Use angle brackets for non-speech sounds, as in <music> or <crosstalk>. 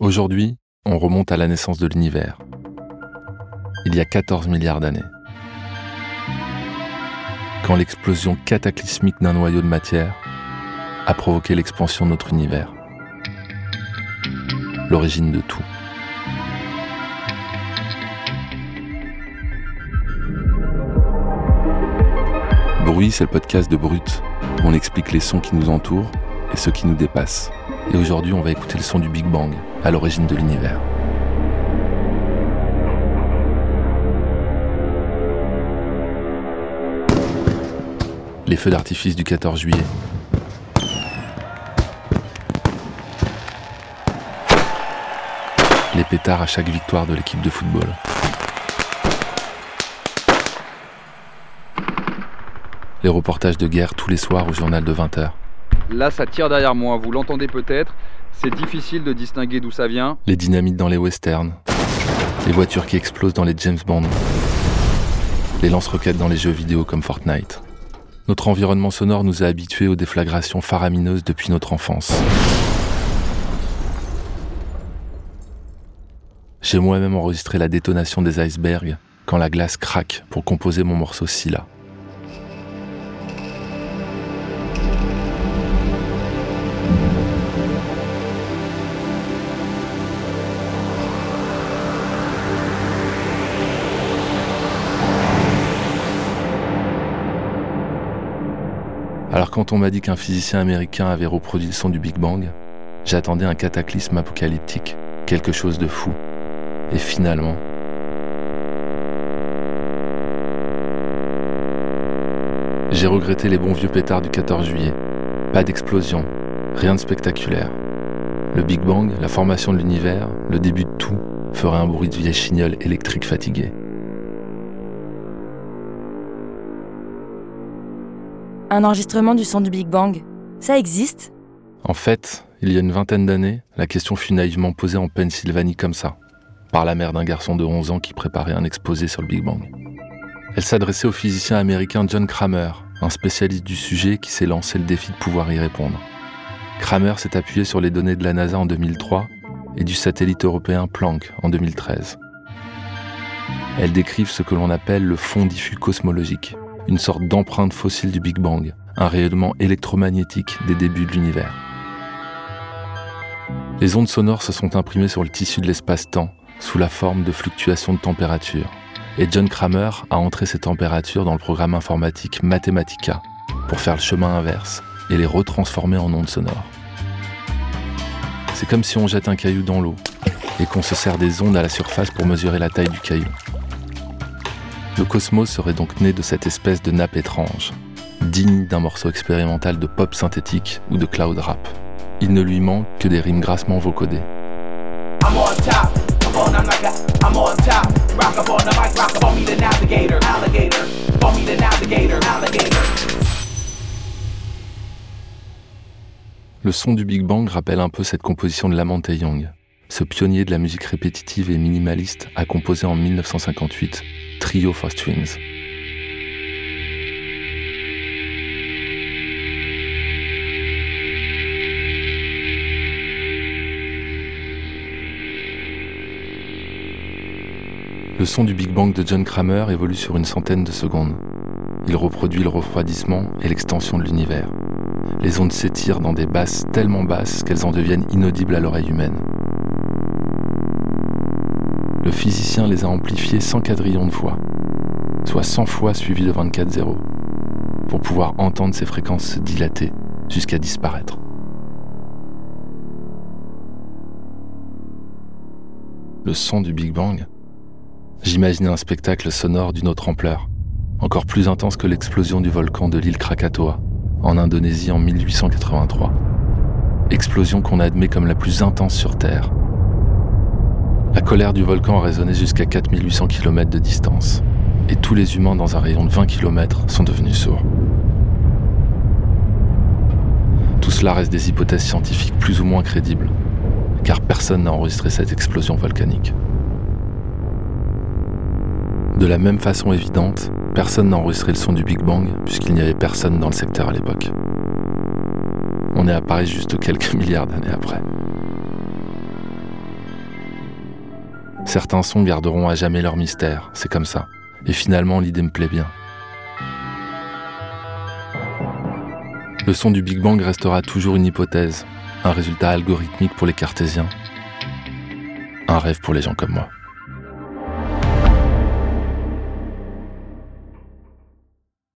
Aujourd'hui, on remonte à la naissance de l'univers. Il y a 14 milliards d'années. Quand l'explosion cataclysmique d'un noyau de matière a provoqué l'expansion de notre univers. L'origine de tout. Bruit, c'est le podcast de Brut, où on explique les sons qui nous entourent et ceux qui nous dépassent. Et aujourd'hui, on va écouter le son du Big Bang, à l'origine de l'univers. Les feux d'artifice du 14 juillet. Les pétards à chaque victoire de l'équipe de football. Les reportages de guerre tous les soirs au journal de 20h. Là, ça tire derrière moi, vous l'entendez peut-être. C'est difficile de distinguer d'où ça vient. Les dynamites dans les westerns. Les voitures qui explosent dans les James Bond. Les lance-roquettes dans les jeux vidéo comme Fortnite. Notre environnement sonore nous a habitués aux déflagrations faramineuses depuis notre enfance. J'ai moi-même enregistré la détonation des icebergs quand la glace craque pour composer mon morceau Scylla. Quand on m'a dit qu'un physicien américain avait reproduit le son du Big Bang, j'attendais un cataclysme apocalyptique, quelque chose de fou. Et finalement... J'ai regretté les bons vieux pétards du 14 juillet. Pas d'explosion, rien de spectaculaire. Le Big Bang, la formation de l'univers, le début de tout, ferait un bruit de vieille chignole électrique fatiguée. Un enregistrement du son du Big Bang, ça existe? En fait, il y a une vingtaine d'années, la question fut naïvement posée en Pennsylvanie comme ça, par la mère d'un garçon de 11 ans qui préparait un exposé sur le Big Bang. Elle s'adressait au physicien américain John Kramer, un spécialiste du sujet qui s'est lancé le défi de pouvoir y répondre. Kramer s'est appuyé sur les données de la NASA en 2003 et du satellite européen Planck en 2013. Elles décrivent ce que l'on appelle le fond diffus cosmologique, une sorte d'empreinte fossile du Big Bang, un rayonnement électromagnétique des débuts de l'univers. Les ondes sonores se sont imprimées sur le tissu de l'espace-temps sous la forme de fluctuations de température, et John Kramer a entré ces températures dans le programme informatique Mathematica pour faire le chemin inverse et les retransformer en ondes sonores. C'est comme si on jette un caillou dans l'eau et qu'on se sert des ondes à la surface pour mesurer la taille du caillou. Le cosmos serait donc né de cette espèce de nappe étrange, digne d'un morceau expérimental de pop synthétique ou de cloud rap. Il ne lui manque que des rimes grassement vocodées. Le son du Big Bang rappelle un peu cette composition de Lamont Young. Ce pionnier de la musique répétitive et minimaliste a composé en 1958 Trio for Strings. Le son du Big Bang de John Kramer évolue sur une centaine de secondes. Il reproduit le refroidissement et l'extension de l'univers. Les ondes s'étirent dans des basses tellement basses qu'elles en deviennent inaudibles à l'oreille humaine le physicien les a amplifiés 100 quadrillions de fois, soit 100 fois suivi de 24 zéros, pour pouvoir entendre ces fréquences se dilater jusqu'à disparaître. Le son du Big Bang J'imaginais un spectacle sonore d'une autre ampleur, encore plus intense que l'explosion du volcan de l'île Krakatoa, en Indonésie en 1883. Explosion qu'on admet comme la plus intense sur Terre, la colère du volcan a résonné jusqu'à 4800 km de distance, et tous les humains dans un rayon de 20 km sont devenus sourds. Tout cela reste des hypothèses scientifiques plus ou moins crédibles, car personne n'a enregistré cette explosion volcanique. De la même façon évidente, personne n'a enregistré le son du Big Bang puisqu'il n'y avait personne dans le secteur à l'époque. On est à Paris juste quelques <laughs> milliards d'années après. Certains sons garderont à jamais leur mystère, c'est comme ça. Et finalement, l'idée me plaît bien. Le son du Big Bang restera toujours une hypothèse, un résultat algorithmique pour les cartésiens, un rêve pour les gens comme moi.